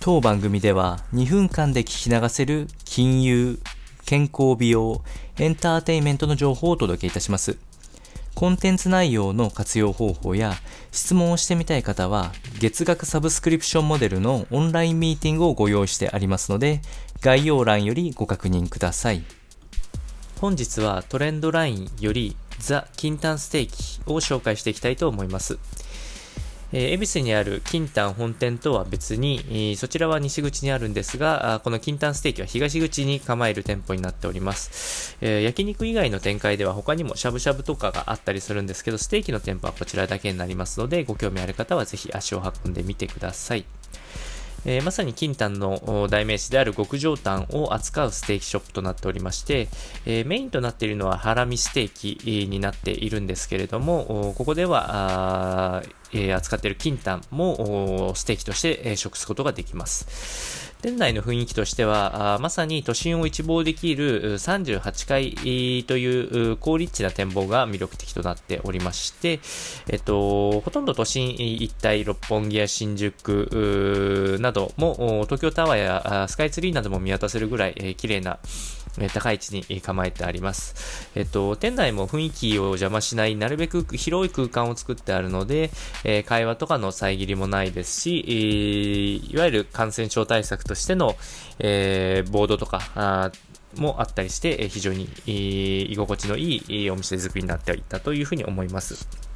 当番組では2分間で聞き流せる金融、健康美容、エンターテインメントの情報をお届けいたします。コンテンツ内容の活用方法や質問をしてみたい方は月額サブスクリプションモデルのオンラインミーティングをご用意してありますので概要欄よりご確認ください。本日はトレンドラインよりザ・キンタンステーキを紹介していきたいと思います。えー、恵比寿にある金丹本店とは別に、えー、そちらは西口にあるんですが、この金丹ステーキは東口に構える店舗になっております。えー、焼肉以外の展開では他にもしゃぶしゃぶとかがあったりするんですけど、ステーキの店舗はこちらだけになりますので、ご興味ある方はぜひ足を運んでみてください。えー、まさに金丹の代名詞である極上タンを扱うステーキショップとなっておりまして、えー、メインとなっているのはハラミステーキになっているんですけれども、ここでは、えー、扱っている金丹もステーキとして食すことができます。店内の雰囲気としては、まさに都心を一望できる38階という高立地な展望が魅力的となっておりまして、えっと、ほとんど都心一帯、六本木や新宿なども、東京タワーやスカイツリーなども見渡せるぐらい、綺麗な高い位置に構えてあります。えっと、店内も雰囲気を邪魔しない、なるべく広い空間を作ってあるので、え会話とかの遮りもないですし、いわゆる感染症対策としての、えボードとか、もあったりして、非常に居心地のいいお店作りになっていったというふうに思います。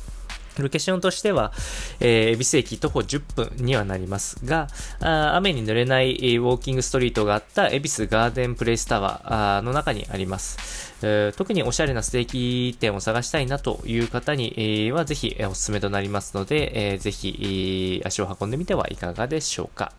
ロケーションとしては、えー、恵比寿駅徒歩10分にはなりますが、あ雨に濡れない、ウォーキングストリートがあった恵比寿ガーデンプレイスタワーの中にあります、え、特におしゃれなステーキ店を探したいなという方に、はぜひ、おすすめとなりますので、えー、ぜひ、足を運んでみてはいかがでしょうか。